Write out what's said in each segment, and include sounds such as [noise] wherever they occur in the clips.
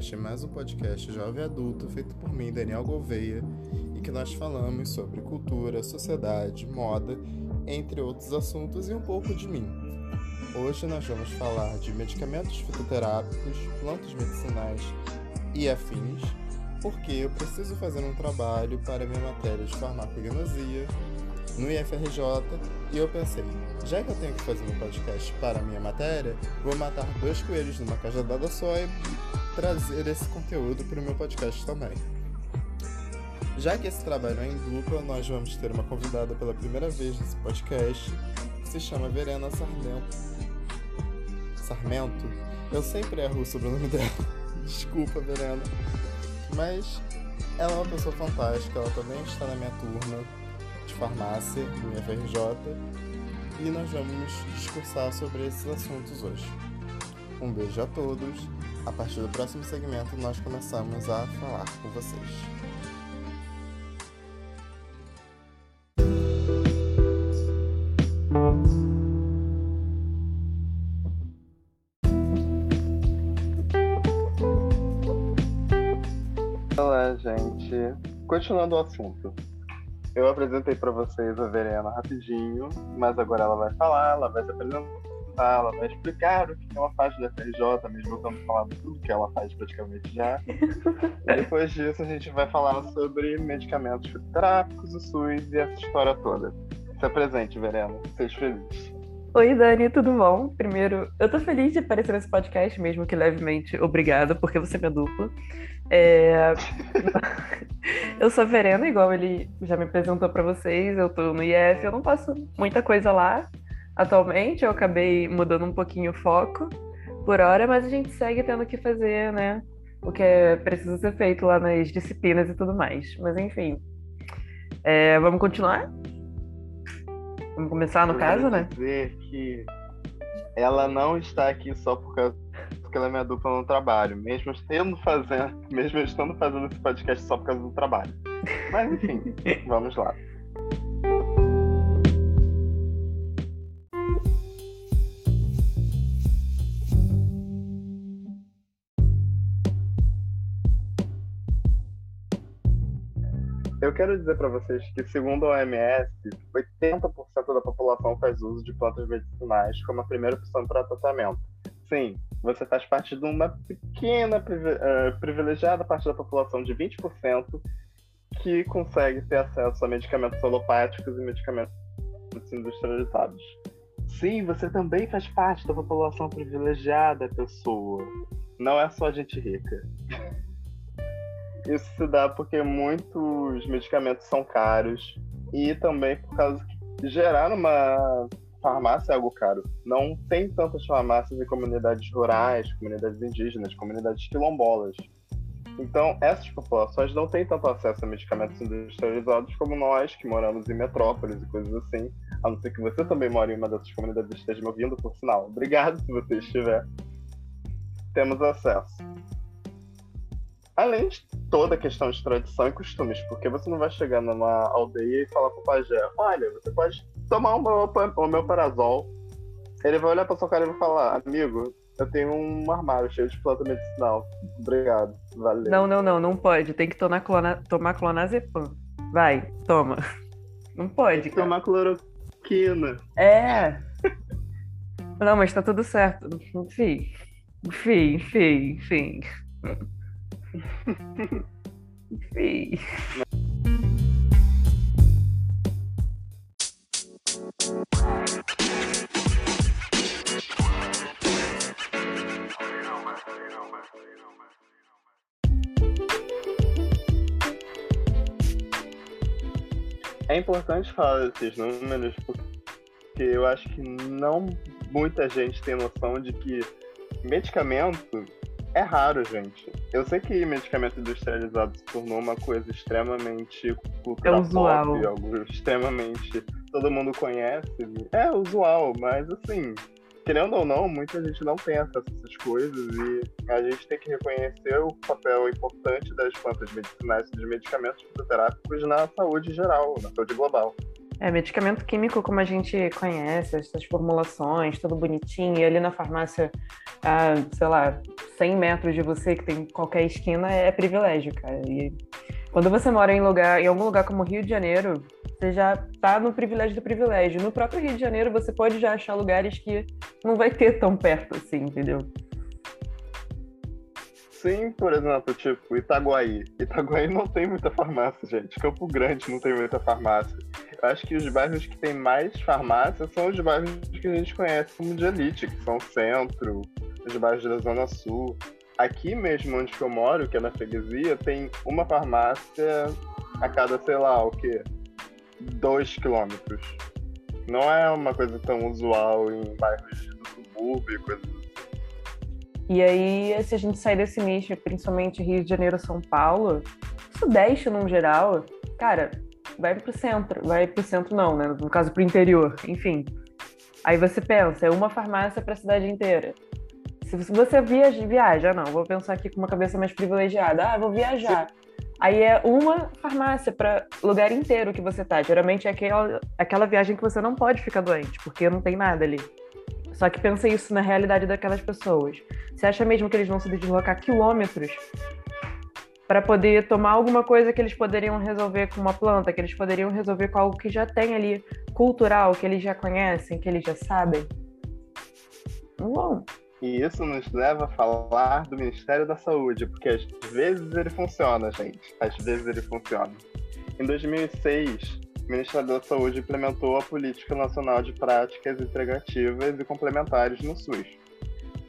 podcast Mais um Podcast Jovem Adulto, feito por mim, Daniel Gouveia, e que nós falamos sobre cultura, sociedade, moda, entre outros assuntos e um pouco de mim. Hoje nós vamos falar de medicamentos fitoterápicos, plantas medicinais e afins, porque eu preciso fazer um trabalho para minha matéria de farmacognosia no IFRJ e eu pensei, já que eu tenho que fazer um podcast para minha matéria, vou matar dois coelhos numa cajadada só e trazer esse conteúdo para o meu podcast também. Já que esse trabalho é em dupla, nós vamos ter uma convidada pela primeira vez nesse podcast, que se chama Verena Sarmento. Sarmento? Eu sempre erro sobre o nome dela. [laughs] Desculpa, Verena. Mas ela é uma pessoa fantástica, ela também está na minha turma de farmácia do IFRJ e nós vamos discursar sobre esses assuntos hoje. Um beijo a todos. A partir do próximo segmento, nós começamos a falar com vocês. Olá, gente. Continuando o assunto. Eu apresentei para vocês a Verena rapidinho, mas agora ela vai falar, ela vai se apresentar, ela vai explicar o que ela faz do FRJ, mesmo estamos falando tudo que ela faz praticamente já. e depois disso a gente vai falar sobre medicamentos fitoterápicos, o SUS e essa história toda. Se apresente, Verena. Seja feliz. Oi, Dani, tudo bom? Primeiro, eu tô feliz de aparecer nesse podcast, mesmo que levemente obrigada, porque você é minha dupla. É... [laughs] eu sou a Verena, igual ele já me apresentou para vocês, eu tô no IF, eu não faço muita coisa lá atualmente, eu acabei mudando um pouquinho o foco por hora, mas a gente segue tendo que fazer, né, o que é preciso ser feito lá nas disciplinas e tudo mais. Mas enfim, é... vamos continuar? Vamos começar no Eu caso, né? dizer que ela não está aqui só por causa porque ela é minha dupla no trabalho, mesmo estando fazendo, [laughs] mesmo estando fazendo esse podcast só por causa do trabalho. Mas enfim, [laughs] vamos lá. Eu quero dizer para vocês que, segundo a OMS, 80% da população faz uso de plantas medicinais como a primeira opção para tratamento. Sim, você faz parte de uma pequena, eh, privilegiada parte da população de 20% que consegue ter acesso a medicamentos alopáticos e medicamentos industrializados. Sim, você também faz parte da população privilegiada, pessoa. Não é só gente rica. Isso se dá porque muitos medicamentos são caros e também por causa que gerar uma farmácia é algo caro. Não tem tantas farmácias em comunidades rurais, comunidades indígenas, comunidades quilombolas. Então, essas populações não têm tanto acesso a medicamentos industrializados como nós, que moramos em metrópoles e coisas assim. A não ser que você também mora em uma dessas comunidades e esteja me ouvindo, por sinal. Obrigado se você estiver. Temos acesso. Além de toda a questão de tradição e costumes, porque você não vai chegar numa aldeia e falar pro pajé, olha, você pode tomar um homeoparazol. Ele vai olhar pra sua cara e vai falar, amigo, eu tenho um armário cheio de planta medicinal. Obrigado, valeu. Não, não, não, não pode. Tem que tomar, clona... tomar clonazepam. Vai, toma. [laughs] Não pode, Tem que cara. tomar cloroquina. É. Não, mas tá tudo certo. Enfim. Enfim, enfim, enfim. Enfim. É importante falar desses números porque eu acho que não muita gente tem noção de que medicamento é raro, gente. Eu sei que medicamento industrializado se tornou uma coisa extremamente cultural É usual. algo extremamente todo mundo conhece. É usual, mas assim, querendo ou não, muita gente não tem acesso a essas coisas e a gente tem que reconhecer o papel importante das plantas medicinais e dos medicamentos fitoterápicos na saúde geral, na saúde global. É, medicamento químico, como a gente conhece, essas formulações, tudo bonitinho, e ali na farmácia, a, sei lá, 100 metros de você, que tem qualquer esquina, é privilégio, cara. E quando você mora em lugar, em algum lugar como Rio de Janeiro, você já tá no privilégio do privilégio. No próprio Rio de Janeiro, você pode já achar lugares que não vai ter tão perto assim, entendeu? Sim, por exemplo, tipo, Itaguaí. Itaguaí não tem muita farmácia, gente. Campo Grande não tem muita farmácia. Acho que os bairros que tem mais farmácia são os bairros que a gente conhece como de elite, que são o centro, os bairros da Zona Sul. Aqui mesmo onde eu moro, que é na freguesia, tem uma farmácia a cada, sei lá, o quê? Dois quilômetros. Não é uma coisa tão usual em bairros do subúrbio e coisas assim. E aí, se a gente sair desse nicho, principalmente Rio de Janeiro, São Paulo, Sudeste no geral, cara, vai pro centro. Vai pro centro não, né? No caso, pro interior, enfim. Aí você pensa, é uma farmácia para a cidade inteira. Se você viaja, viaja, não, vou pensar aqui com uma cabeça mais privilegiada. Ah, vou viajar. Aí é uma farmácia para lugar inteiro que você tá. Geralmente é aquela, aquela viagem que você não pode ficar doente, porque não tem nada ali. Só que pensa isso na realidade daquelas pessoas. Você acha mesmo que eles vão se deslocar quilômetros para poder tomar alguma coisa que eles poderiam resolver com uma planta, que eles poderiam resolver com algo que já tem ali cultural, que eles já conhecem, que eles já sabem? Vão. E isso nos leva a falar do Ministério da Saúde, porque às vezes ele funciona, gente. Às vezes ele funciona. Em 2006, o Ministério da Saúde implementou a Política Nacional de Práticas Integrativas e Complementares no SUS.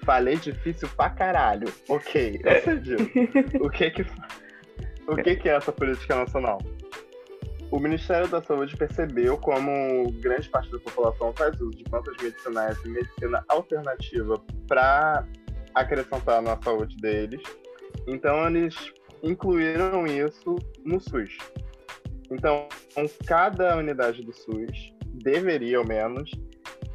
Falei difícil pra caralho. Ok, [laughs] eu o que que, o que que é essa política nacional? O Ministério da Saúde percebeu como grande parte da população faz uso de plantas medicinais e medicina alternativa para acrescentar na saúde deles. Então, eles incluíram isso no SUS. Então, cada unidade do SUS deveria, ao menos,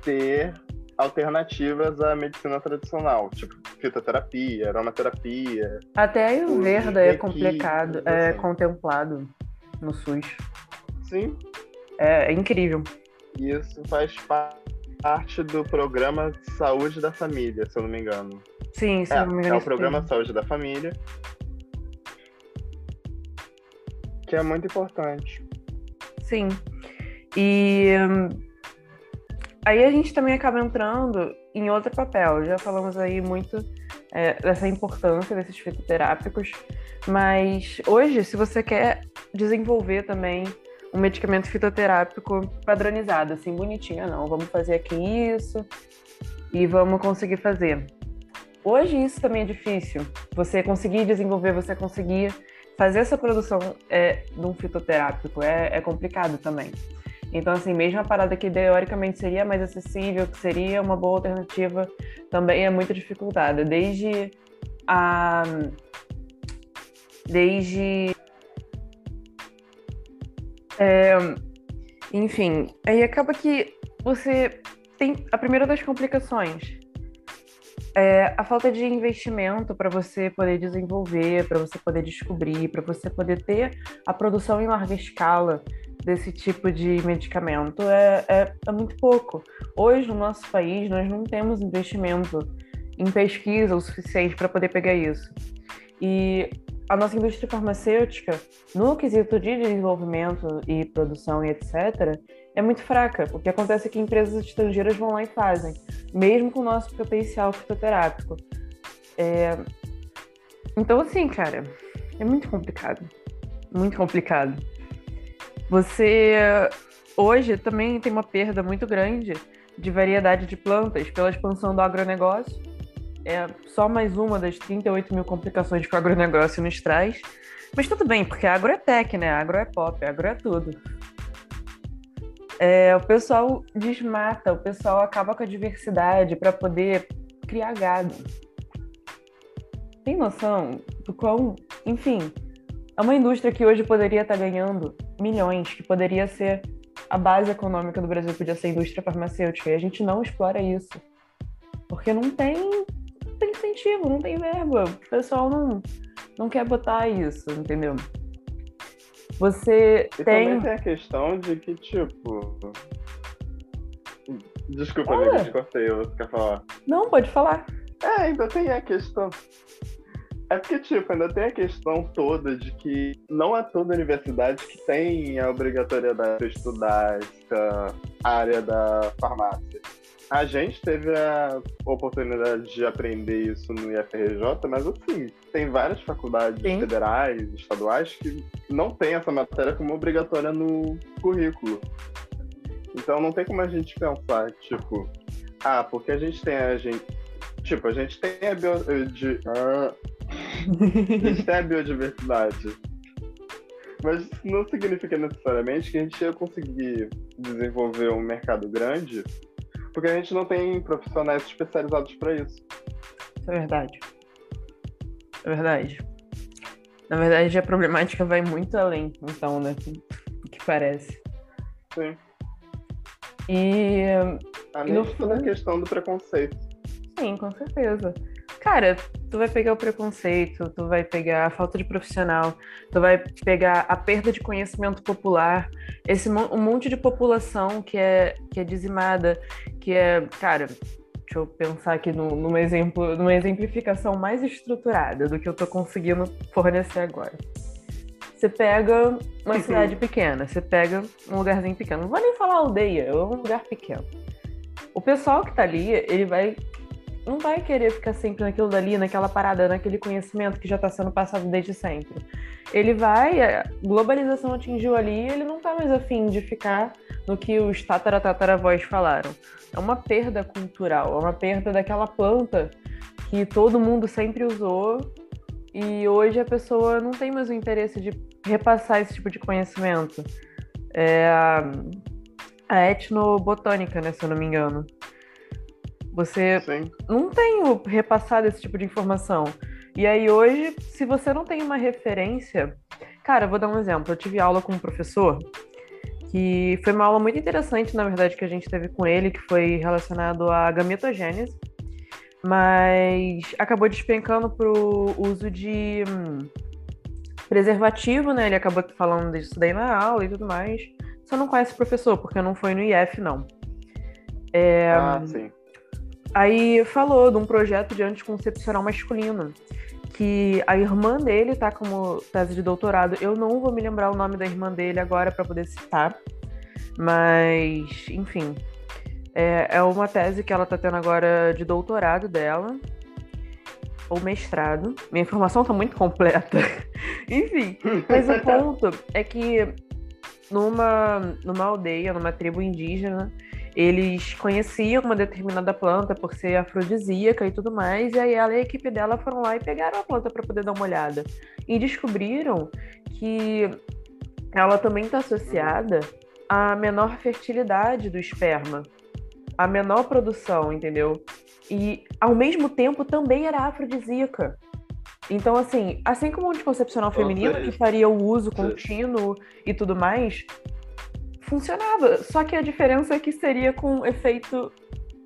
ter alternativas à medicina tradicional, tipo fitoterapia, aromaterapia. Até a Ayurveda é complicado, é assim. contemplado no SUS. Sim. É, é incrível. Isso faz parte do programa Saúde da Família, se eu não me engano. Sim, se é, não me engano. É o programa sim. Saúde da Família, que é muito importante. Sim. E aí a gente também acaba entrando em outro papel. Já falamos aí muito é, dessa importância desses fitoterápicos, mas hoje, se você quer desenvolver também um medicamento fitoterápico padronizado, assim, bonitinho, não, vamos fazer aqui isso e vamos conseguir fazer. Hoje isso também é difícil. Você conseguir desenvolver, você conseguir fazer essa produção é, de um fitoterápico é, é complicado também. Então, assim, mesmo a parada que teoricamente seria mais acessível, que seria uma boa alternativa, também é muito dificultada. Desde a. Desde. É, enfim, aí acaba que você tem a primeira das complicações é, a falta de investimento para você poder desenvolver, para você poder descobrir, para você poder ter a produção em larga escala desse tipo de medicamento é, é, é, muito pouco. Hoje, no nosso país, nós não temos investimento em pesquisa o suficiente para poder pegar isso. E a nossa indústria farmacêutica, no quesito de desenvolvimento e produção e etc., é muito fraca. O que acontece é que empresas estrangeiras vão lá e fazem, mesmo com o nosso potencial fitoterápico. É... Então, assim, cara, é muito complicado. Muito complicado. Você hoje também tem uma perda muito grande de variedade de plantas pela expansão do agronegócio. É só mais uma das 38 mil complicações que o agronegócio nos traz. Mas tudo bem, porque agro é tech, né? Agro é pop, agro é tudo. É, o pessoal desmata, o pessoal acaba com a diversidade para poder criar gado. Tem noção do quão. Enfim, é uma indústria que hoje poderia estar tá ganhando milhões, que poderia ser a base econômica do Brasil, podia ser a indústria farmacêutica, e a gente não explora isso. Porque não tem, não tem incentivo, não tem verba. O pessoal não, não quer botar isso, entendeu? Você E tem. também tem a questão de que, tipo. Desculpa, Olha. amiga, te cortei, eu quer falar. Não, pode falar. É, ainda tem a questão. É porque, tipo, ainda tem a questão toda de que não é toda universidade que tem a obrigatoriedade de estudar essa área da farmácia. A gente teve a oportunidade de aprender isso no IFRJ, mas assim, tem várias faculdades Sim. federais, estaduais, que não tem essa matéria como obrigatória no currículo. Então não tem como a gente pensar, tipo, ah, porque a gente tem a gente. Tipo, a gente tem a bio, de, ah, a gente tem a biodiversidade. Mas isso não significa necessariamente que a gente ia conseguir desenvolver um mercado grande, porque a gente não tem profissionais especializados para isso. Isso é verdade. É verdade. Na verdade, a problemática vai muito além, então, né? Do que parece. Sim. E Além de toda a questão do preconceito. sim, com certeza. Cara, tu vai pegar o preconceito, tu vai pegar a falta de profissional, tu vai pegar a perda de conhecimento popular, esse um monte de população que é, que é dizimada, que é, cara, deixa eu pensar aqui no, num exemplo, numa exemplificação mais estruturada do que eu tô conseguindo fornecer agora. Você pega uma Uhum. cidade pequena, você pega um lugarzinho pequeno, não vou nem falar aldeia, é um lugar pequeno. O pessoal que tá ali, ele vai não vai querer ficar sempre naquilo dali, naquela parada, naquele conhecimento que já está sendo passado desde sempre. Ele vai, a globalização atingiu ali, ele não tá mais afim de ficar no que os tataratataravós falaram. É uma perda cultural, é uma perda daquela planta que todo mundo sempre usou e hoje a pessoa não tem mais o interesse de repassar esse tipo de conhecimento. É a, a etnobotânica, né, se eu não me engano. Você Sim. não tenho repassado esse tipo de informação. E aí hoje, se você não tem uma referência, cara, vou dar um exemplo. Eu tive aula com um professor que foi uma aula muito interessante, na verdade, que a gente teve com ele, que foi relacionado à gametogênese, mas acabou despencando para o uso de hum, preservativo, né? Ele acabou falando disso daí na aula e tudo mais. Só não conhece o professor, porque não foi no IF, não. É, Ah, sim. Aí falou de um projeto de anticoncepcional masculino, que a irmã dele tá como tese de doutorado. Eu não vou me lembrar o nome da irmã dele agora para poder citar, mas, enfim, é, é uma tese que ela tá tendo agora de doutorado dela, ou mestrado. Minha informação tá muito completa. [laughs] enfim, mas o [laughs] ponto é que numa, numa aldeia, numa tribo indígena, eles conheciam uma determinada planta por ser afrodisíaca e tudo mais, e aí ela e a equipe dela foram lá e pegaram a planta para poder dar uma olhada. E descobriram que ela também está associada à menor fertilidade do esperma, à menor produção, entendeu? E ao mesmo tempo também era afrodisíaca. Então, assim, assim como o anticoncepcional feminino, que faria o uso contínuo e tudo mais, funcionava. Só que a diferença é que seria com efeito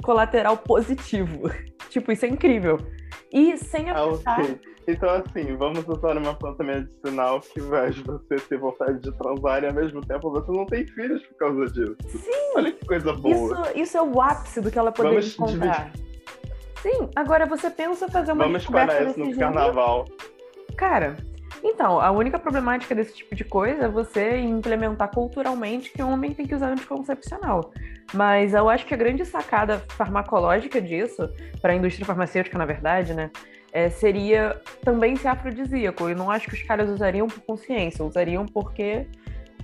colateral positivo. [laughs] tipo, isso é incrível. E sem Ah, afetar. ok. Então, assim, vamos usar uma planta medicinal que faz você ter vontade de transar e ao mesmo tempo você não tem filhos por causa disso. Sim! Olha que coisa boa. Isso, isso é o ápice do que ela poderia Vamos encontrar. Sim, agora você pensa fazer uma Vamos espalhar isso no carnaval. Cara, então, a única problemática desse tipo de coisa é você implementar culturalmente que o homem tem que usar anticoncepcional. Mas eu acho que a grande sacada farmacológica disso, para a indústria farmacêutica, na verdade, né, é, seria também ser afrodisíaco. E não acho que os caras usariam por consciência, usariam porque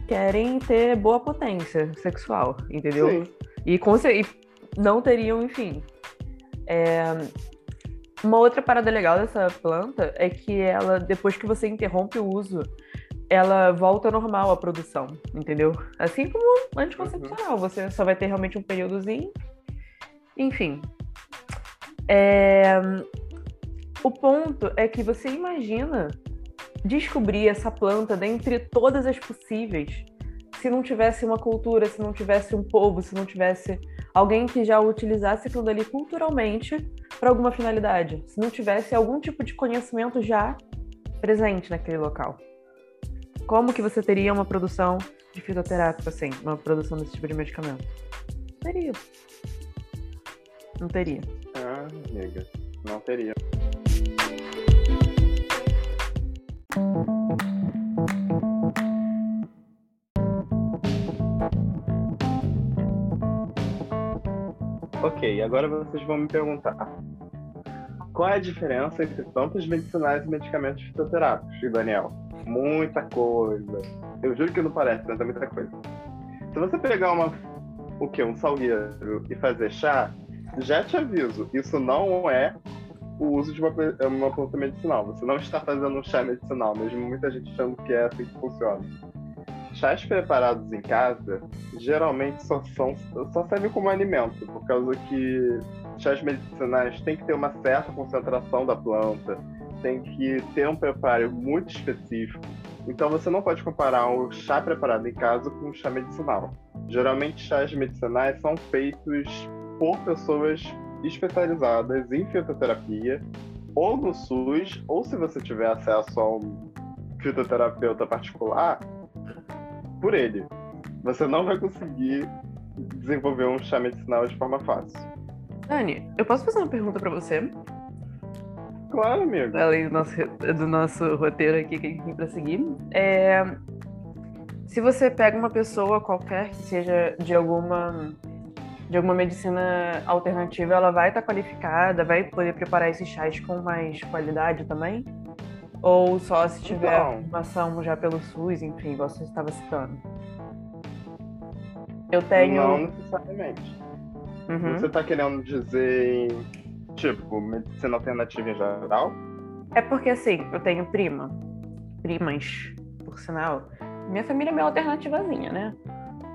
querem ter boa potência sexual, entendeu? Sim. E, e não teriam, enfim. É, Uma outra parada legal dessa planta é que ela, depois que você interrompe o uso, ela volta normal a produção, entendeu? Assim como anticoncepcional, você só vai ter realmente um períodozinho. Enfim. É, O ponto é que você imagina descobrir essa planta dentre todas as possíveis se não tivesse uma cultura, se não tivesse um povo, se não tivesse alguém que já utilizasse aquilo dali culturalmente para alguma finalidade, se não tivesse algum tipo de conhecimento já presente naquele local. como que você teria uma produção de fitoterápico, assim, uma produção desse tipo de medicamento? Teria. Não teria. Ah, amiga, não teria. Ok, agora vocês vão me perguntar qual é a diferença entre plantas medicinais e medicamentos fitoterápicos, Daniel? Muita coisa. Eu juro que não parece, mas é muita coisa. Se você pegar uma, o que, um salgueiro e fazer chá, já te aviso, isso não é o uso de uma, uma planta medicinal. Você não está fazendo um chá medicinal, mesmo muita gente achando que é assim que funciona. Chás preparados em casa geralmente só, são, só servem como alimento, por causa que chás medicinais têm que ter uma certa concentração da planta, tem que ter um preparo muito específico. Então você não pode comparar o chá preparado em casa com o chá medicinal. Geralmente chás medicinais são feitos por pessoas especializadas em fitoterapia, ou no SUS, ou se você tiver acesso a um fitoterapeuta particular, por ele. Você não vai conseguir desenvolver um chá medicinal de forma fácil. Dani, eu posso fazer uma pergunta para você? Claro, amigo. Além do nosso, do nosso roteiro aqui que a gente tem pra seguir. É, se você pega uma pessoa qualquer que seja de alguma de alguma medicina alternativa, ela vai estar tá qualificada, vai poder preparar esses chás com mais qualidade também? Ou só se tiver então, formação já pelo SUS, enfim, igual você estava citando? Eu tenho. Não necessariamente. Uhum. Você está querendo dizer, tipo, medicina alternativa em geral? É porque, assim, eu tenho prima, primas, por sinal. Minha família é meio alternativazinha, né?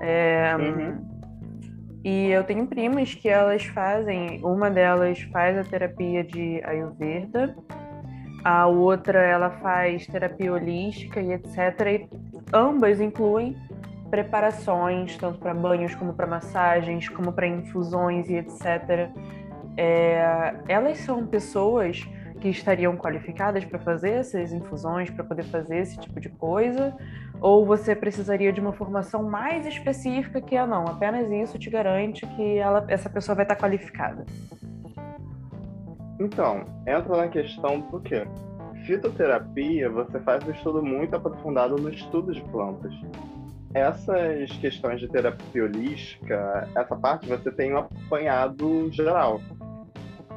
É, uhum. E eu tenho primas que elas fazem, uma delas faz a terapia de Ayurveda, a outra ela faz terapia holística e etc. E ambas incluem preparações, tanto para banhos como para massagens, como para infusões e etc. É, elas são pessoas que estariam qualificadas para fazer essas infusões, para poder fazer esse tipo de coisa? Ou você precisaria de uma formação mais específica que, ah, não, apenas isso te garante que ela, essa pessoa vai estar qualificada? Então, entra na questão do quê? Fitoterapia, você faz um estudo muito aprofundado no estudo de plantas. Essas questões de terapia holística, essa parte você tem um apanhado geral.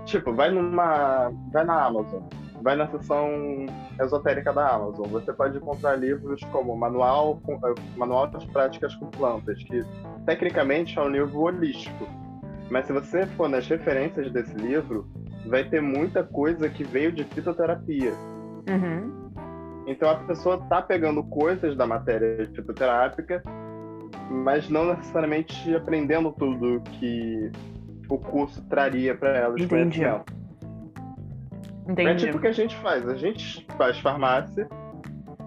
Tipo, vai numa. vai na Amazon, vai na seção esotérica da Amazon. Você pode encontrar livros como Manual, eh, Manual de Práticas com Plantas, que tecnicamente é um livro holístico. Mas se você for nas referências desse livro, vai ter muita coisa que veio de fitoterapia. Uhum. Então a pessoa tá pegando coisas da matéria fitoterápica, mas não necessariamente aprendendo tudo que o curso traria para ela de Entendi. conhecimento. Entendi. É tipo o que a gente faz. A gente faz farmácia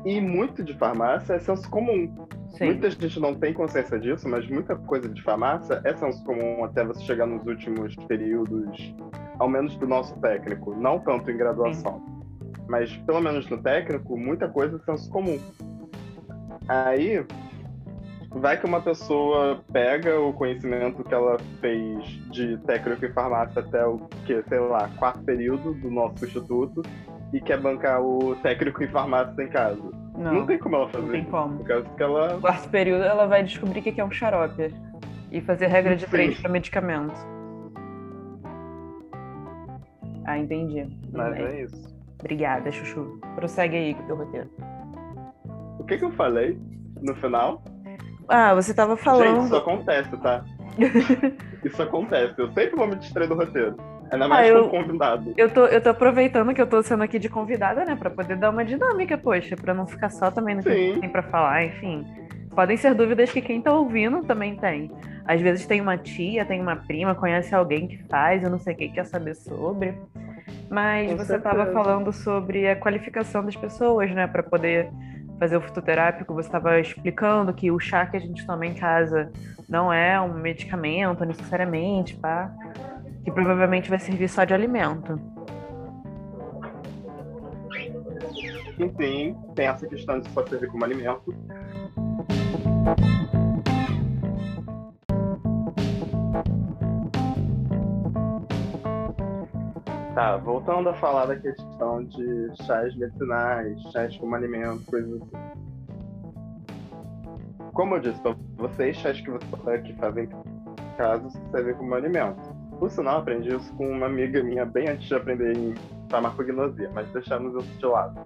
e muito de farmácia é senso comum. Sim. Muita gente não tem consciência disso, mas muita coisa de farmácia é senso comum até você chegar nos últimos períodos, ao menos do nosso técnico, não tanto em graduação. Sim. Mas pelo menos no técnico, muita coisa é senso comum. Aí, vai que uma pessoa pega o conhecimento que ela fez de técnico em farmácia até o que, sei lá, quarto período do nosso instituto e quer bancar o técnico em farmácia em casa. Não, não tem como ela fazer. Não tem como. Por causa que ela... Quarto período ela vai descobrir o que é um xarope e fazer regra diferente para medicamento. Ah, entendi. Mas é isso. Obrigada, Chuchu. Prossegue aí com o teu roteiro. O que, que eu falei no final? Ah, você tava falando. Gente, isso acontece, tá? [laughs] isso acontece. Eu sempre vou me distrair do roteiro. Ainda mais ah, eu, convidado. Eu tô, eu tô aproveitando que eu tô sendo aqui de convidada, né? Pra poder dar uma dinâmica, poxa, pra não ficar só também no que Sim. tem pra falar, enfim. Podem ser dúvidas que quem tá ouvindo também tem. Às vezes tem uma tia, tem uma prima, conhece alguém que faz, eu não sei o que quer saber sobre. Mas Com você estava falando sobre a qualificação das pessoas, né, para poder fazer o fitoterápico, você estava explicando que o chá que a gente toma em casa não é um medicamento necessariamente, pá, que provavelmente vai servir só de alimento. Enfim, tem essa questão de só servir como alimento. Tá, voltando a falar da questão de chás medicinais, chás como alimento, coisas assim. Como eu disse pra vocês, chás que você que fazem em casa servem como alimento. Por sinal, aprendi isso com uma amiga minha bem antes de aprender em farmacognosia, mas deixamos isso de lado.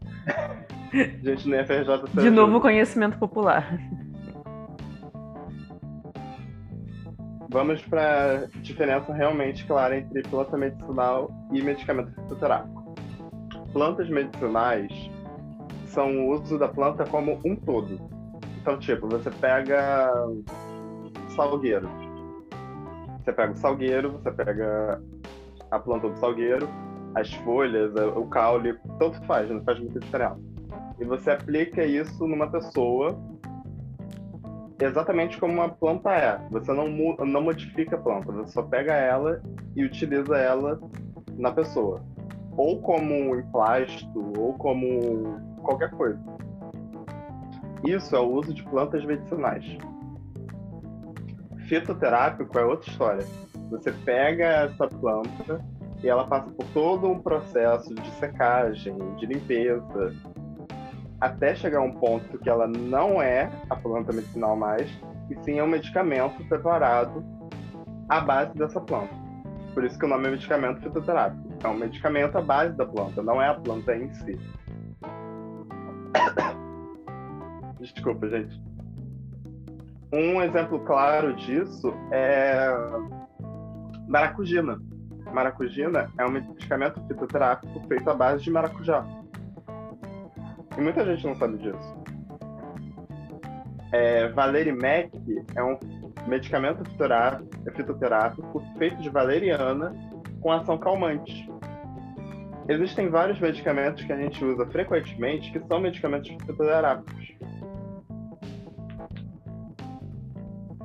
[laughs] Gente, no FRJ De novo, conhecimento popular. Vamos para a diferença realmente clara entre planta medicinal e medicamento fitoterápico. Plantas medicinais são o uso da planta como um todo. Então, tipo, você pega salgueiro. Você pega o salgueiro, você pega a planta do salgueiro, as folhas, o caule, tanto faz, não faz muita diferença. E você aplica isso numa pessoa exatamente como uma planta é. Você não, não modifica a planta, você só pega ela e utiliza ela na pessoa. Ou como emplasto, ou como qualquer coisa. Isso é o uso de plantas medicinais. Fitoterápico é outra história. Você pega essa planta e ela passa por todo um processo de secagem, de limpeza, até chegar a um ponto que ela não é a planta medicinal mais, e sim é um medicamento preparado à base dessa planta. Por isso que o nome é medicamento fitoterápico. É um medicamento à base da planta, não é a planta em si. [coughs] Desculpa, gente. Um exemplo claro disso é maracujina. Maracujina é um medicamento fitoterápico feito à base de maracujá. E muita gente não sabe disso. É, Valerimec é um medicamento fitoterápico feito de valeriana com ação calmante. Existem vários medicamentos que a gente usa frequentemente que são medicamentos fitoterápicos.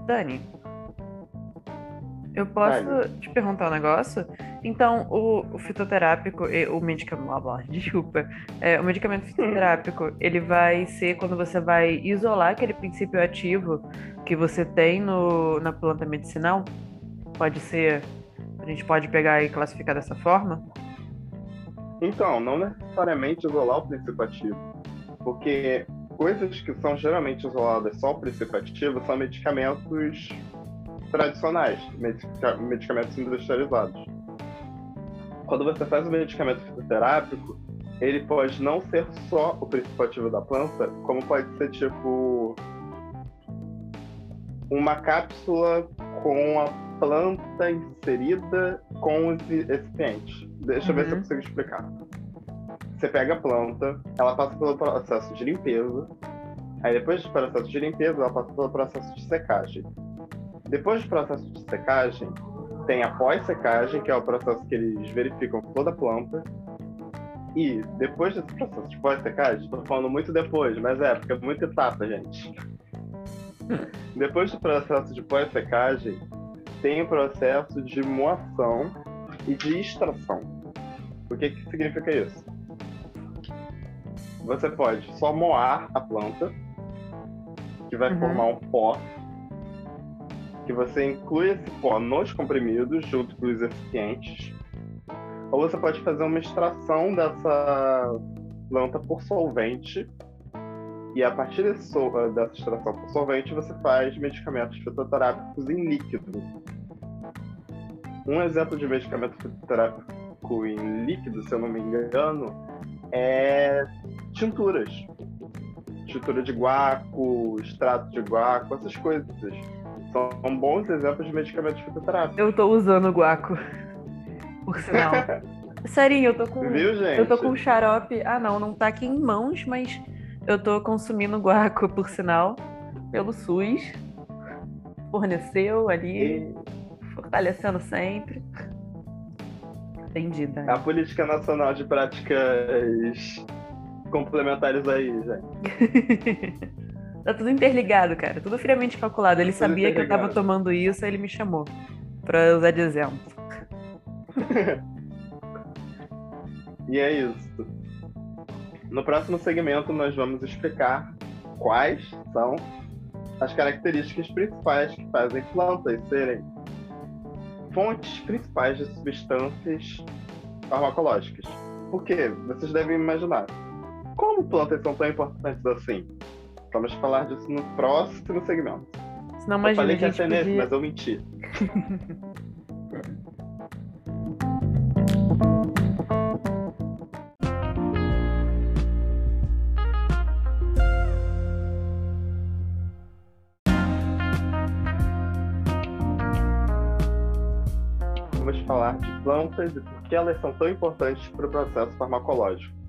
Dani, eu posso Dani. te perguntar um negócio? Então, o, o fitoterápico, o medicamento, desculpa, é, o medicamento [laughs] fitoterápico, ele vai ser quando você vai isolar aquele princípio ativo que você tem no, na planta medicinal? Pode ser, a gente pode pegar e classificar dessa forma? Então, não necessariamente isolar o princípio ativo, porque coisas que são geralmente isoladas só o princípio ativo são medicamentos tradicionais, medicamentos industrializados quando você faz um medicamento fitoterápico, ele pode não ser só o princípio ativo da planta, como pode ser tipo uma cápsula com a planta inserida com os recipientes. Deixa uhum. eu ver se eu uhum. consigo explicar. Você pega a planta, ela passa pelo processo de limpeza, aí depois do processo de limpeza, ela passa pelo processo de secagem. Depois do processo de secagem, tem a pós-secagem, que é o processo que eles verificam toda a planta. E depois desse processo de pós-secagem, estou falando muito depois, mas é, porque é muita etapa, gente. [laughs] depois do processo de pós-secagem, tem o processo de moação e de extração. O que, que significa isso? Você pode só moar a planta, que vai uhum. formar um pó que você inclui esse pó nos comprimidos junto com os recipientes, ou você pode fazer uma extração dessa planta por solvente e a partir desse, dessa extração por solvente você faz medicamentos fitoterápicos em líquido. Um exemplo de medicamento fitoterápico em líquido, se eu não me engano, é tinturas. Tintura de guaco, extrato de guaco, essas coisas são bons exemplos de medicamentos fitoterápicos. Eu tô usando o guaco. Por sinal. [laughs] Sério, eu tô com. Viu, gente? Eu tô com xarope. Ah, não, não tá aqui em mãos, mas eu tô consumindo guaco, por sinal, pelo SUS. Forneceu ali, e... fortalecendo sempre. Entendida. A Política Nacional de Práticas Complementares aí, gente. [laughs] Tá tudo interligado, cara. Tudo friamente calculado. Ele tudo sabia que eu tava tomando isso, aí ele me chamou pra usar de exemplo. [laughs] e é isso. No próximo segmento, nós vamos explicar quais são as características principais que fazem plantas serem fontes principais de substâncias farmacológicas. Por quê? Vocês devem imaginar. Como plantas são tão importantes assim? Vamos falar disso no próximo segmento. Senão, eu imagina, falei a que ia ser nesse, mas eu menti. Vamos falar de plantas e por que elas são tão importantes para o processo farmacológico.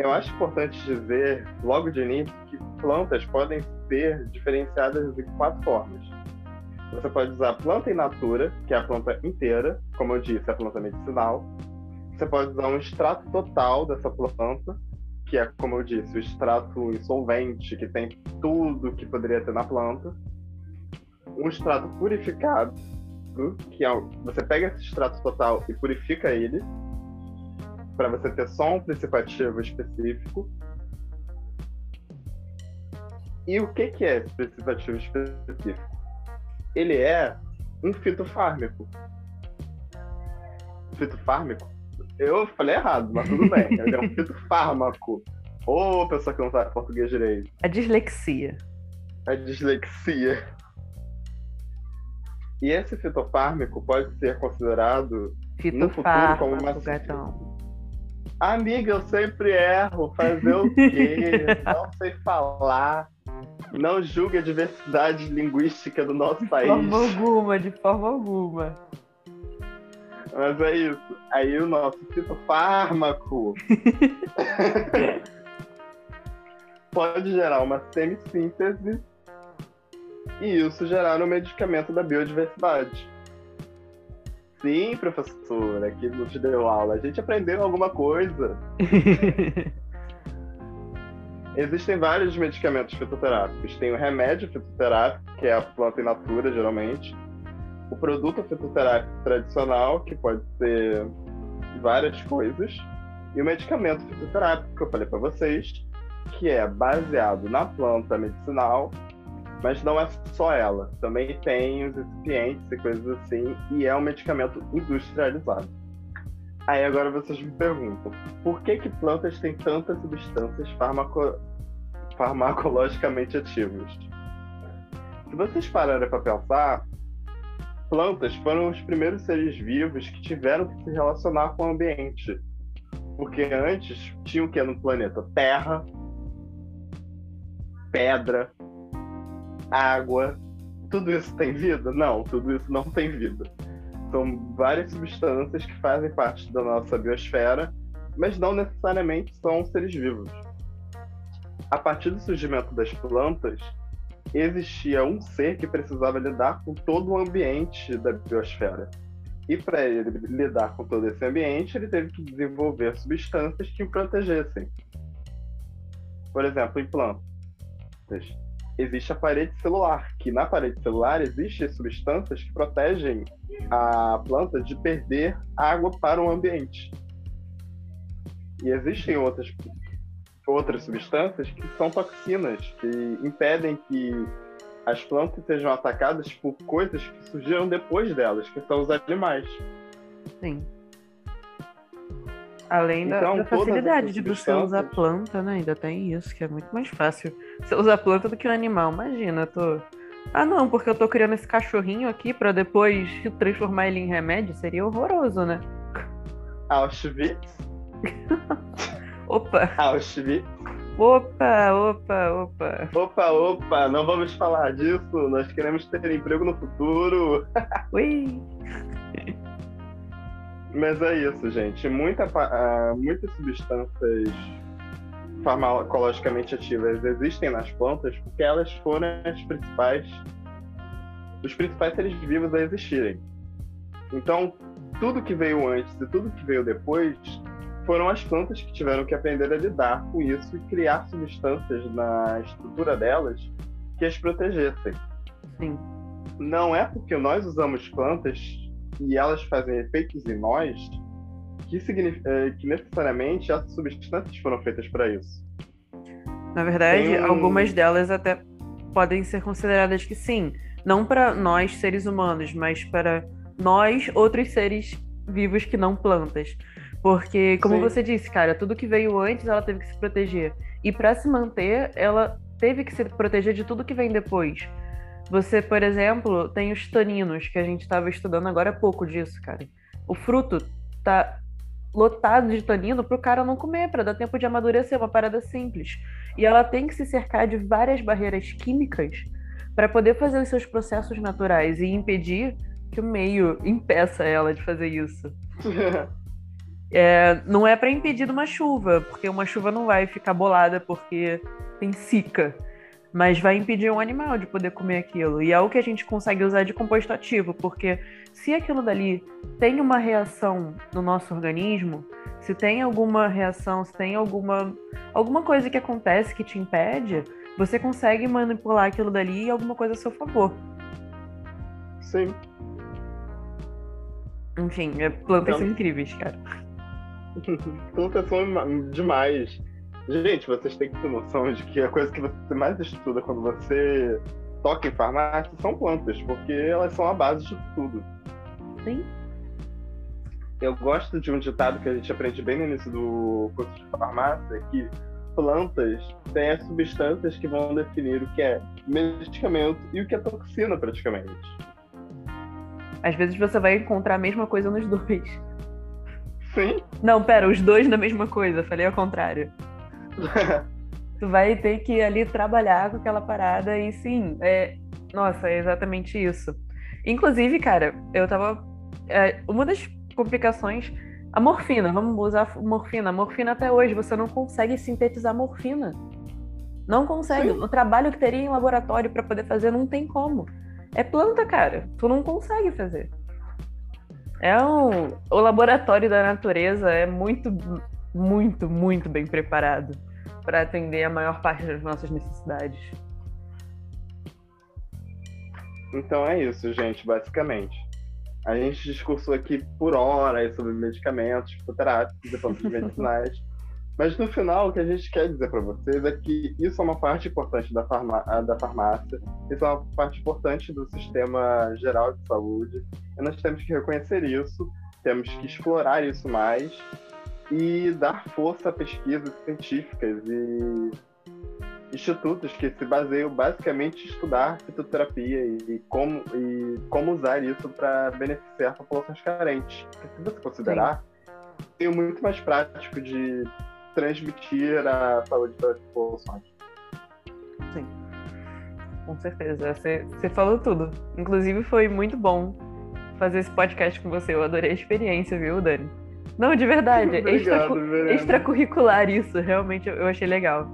Eu acho importante dizer, logo de início, que plantas podem ser diferenciadas de quatro formas. Você pode usar a planta in natura, que é a planta inteira, como eu disse, a planta medicinal. Você pode usar um extrato total dessa planta, que é, como eu disse, o extrato insolvente, que tem tudo que poderia ter na planta. Um extrato purificado, que é, você pega esse extrato total e purifica ele, para você ter só um princípio ativo específico. E o que, que é esse princípio ativo específico? Ele é um fitofármaco. Fitofármaco? Eu falei errado, mas tudo bem. [laughs] Ele é um fitofármaco. Ô, pessoa que não sabe português direito. A dislexia. A dislexia. E esse fitofármaco pode ser considerado no futuro como uma Fitofármaco, gatão. Amiga, eu sempre erro. Fazer o quê? [laughs] Não sei falar. Não julgue a diversidade linguística do nosso De país. forma alguma, de forma alguma. Mas é isso. Aí o nosso fitofármaco [laughs] pode gerar uma semissíntese e isso gerar um medicamento da biodiversidade. Sim, professora, que nos deu aula. A gente aprendeu alguma coisa. [laughs] Existem vários medicamentos fitoterápicos. Tem o remédio fitoterápico, que é a planta in natura, geralmente. O produto fitoterápico tradicional, que pode ser várias coisas. E o medicamento fitoterápico, que eu falei para vocês, que é baseado na planta medicinal, mas não é só ela. Também tem os recipientes e coisas assim, e é um medicamento industrializado. Aí agora vocês me perguntam, por que que plantas têm tantas substâncias farmaco... farmacologicamente ativas? Se vocês pararem para pensar, plantas foram os primeiros seres vivos que tiveram que se relacionar com o ambiente. Porque antes tinha o que no planeta? Terra, pedra, água. Tudo isso tem vida? Não, tudo isso não tem vida. São várias substâncias que fazem parte da nossa biosfera, mas não necessariamente são seres vivos. A partir do surgimento das plantas, existia um ser que precisava lidar com todo o ambiente da biosfera. E para ele lidar com todo esse ambiente, ele teve que desenvolver substâncias que o protegessem. Por exemplo, em plantas, existe a parede celular, que na parede celular existem substâncias que protegem a planta de perder água para o ambiente. E existem outras, outras substâncias que são toxinas, que impedem que as plantas sejam atacadas por coisas que surgiram depois delas, que são os animais. Sim. Além da, Então, da facilidade de você usar planta, né? Ainda tem isso, que é muito mais fácil você usar planta do que um animal. Imagina, eu tô. Ah, não, porque eu tô criando esse cachorrinho aqui pra depois transformar ele em remédio, seria horroroso, né? Auschwitz, [laughs] Opa, Auschwitz. opa, opa, opa. Opa, opa, não vamos falar disso. Nós queremos ter emprego no futuro. [laughs] Ui. Mas é isso, gente. Muita, ah, muitas substâncias farmacologicamente ativas existem nas plantas porque elas foram as principais, os principais seres vivos a existirem. Então, tudo que veio antes e tudo que veio depois foram as plantas que tiveram que aprender a lidar com isso e criar substâncias na estrutura delas que as protegessem Sim. não é porque nós usamos plantas e elas fazem efeitos em nós que, significa, que necessariamente essas substâncias foram feitas para isso. Na verdade, um... algumas delas até podem ser consideradas que sim, não para nós seres humanos, mas para nós outros seres vivos que não plantas. Porque, como sim. você disse, cara, tudo que veio antes ela teve que se proteger. E para se manter, ela teve que se proteger de tudo que vem depois. Você, por exemplo, tem os taninos, que a gente estava estudando agora há pouco disso, cara. O fruto tá lotado de tanino para o cara não comer, para dar tempo de amadurecer, uma parada simples. E ela tem que se cercar de várias barreiras químicas para poder fazer os seus processos naturais e impedir que o meio impeça ela de fazer isso. [laughs] é, não é para impedir uma chuva, porque uma chuva não vai ficar bolada porque tem cica mas vai impedir um animal de poder comer aquilo. E é o que a gente consegue usar de composto ativo, porque se aquilo dali tem uma reação no nosso organismo, se tem alguma reação, se tem alguma, alguma coisa que acontece que te impede, você consegue manipular aquilo dali e alguma coisa a seu favor. Sim. Enfim, é, plantas então... são incríveis, cara. [laughs] plantas são demais. Gente, vocês têm que ter noção de que a coisa que você mais estuda quando você toca em farmácia são plantas, porque elas são a base de tudo. Sim. Eu gosto de um ditado que a gente aprende bem no início do curso de farmácia, que plantas têm as substâncias que vão definir o que é medicamento e o que é toxina, praticamente. Às vezes você vai encontrar a mesma coisa nos dois. Sim. Não, pera, os dois na mesma coisa, falei ao contrário. [laughs] tu vai ter que ali trabalhar com aquela parada e sim, é, nossa, é exatamente isso. Inclusive, cara, eu tava. É, uma das complicações. A morfina, vamos usar morfina. A morfina até hoje, você não consegue sintetizar morfina. Não consegue. Sim. O trabalho que teria em laboratório para poder fazer não tem como. É planta, cara. Tu não consegue fazer. É um... O laboratório da natureza é muito, muito, muito bem preparado para atender a maior parte das nossas necessidades. Então é isso, gente, basicamente. A gente discursou aqui por horas sobre medicamentos, fitoterápicos e plantas [laughs] medicinais. Mas no final, o que a gente quer dizer para vocês é que isso é uma parte importante da, da farmácia, isso é uma parte importante do sistema geral de saúde, e nós temos que reconhecer isso, temos que explorar isso mais e dar força a pesquisas científicas e institutos que se baseiam basicamente em estudar fitoterapia e como, e como usar isso para beneficiar populações carentes. Porque se você considerar, tem muito mais prático de transmitir a saúde das populações. Sim, com certeza. Você, você falou tudo. Inclusive, foi muito bom fazer esse podcast com você. Eu adorei a experiência, viu, Dani? Não, de verdade. [laughs] Obrigado, extra, extracurricular isso, realmente eu achei legal.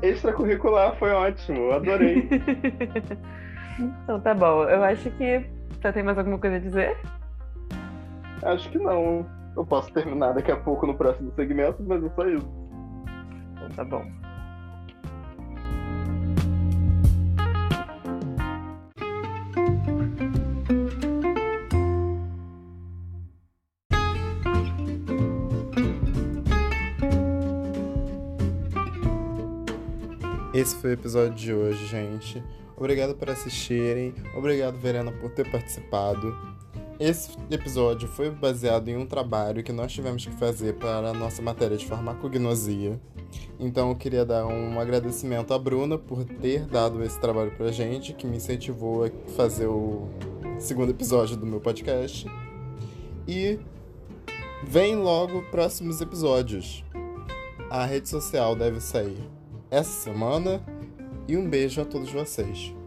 Extracurricular foi ótimo, adorei. [laughs] então tá bom. Eu acho que. Você tem mais alguma coisa a dizer? Acho que não. Eu posso terminar daqui a pouco no próximo segmento, mas é só isso. Então tá bom. Esse foi o episódio de hoje, gente. Obrigado por assistirem. Obrigado, Verena, por ter participado. Esse episódio foi baseado em um trabalho que nós tivemos que fazer para a nossa matéria de farmacognosia. Então eu queria dar um agradecimento à Bruna por ter dado esse trabalho pra gente, que me incentivou a fazer o segundo episódio do meu podcast. E vem logo próximos episódios. A rede social deve sair essa semana e um beijo a todos vocês.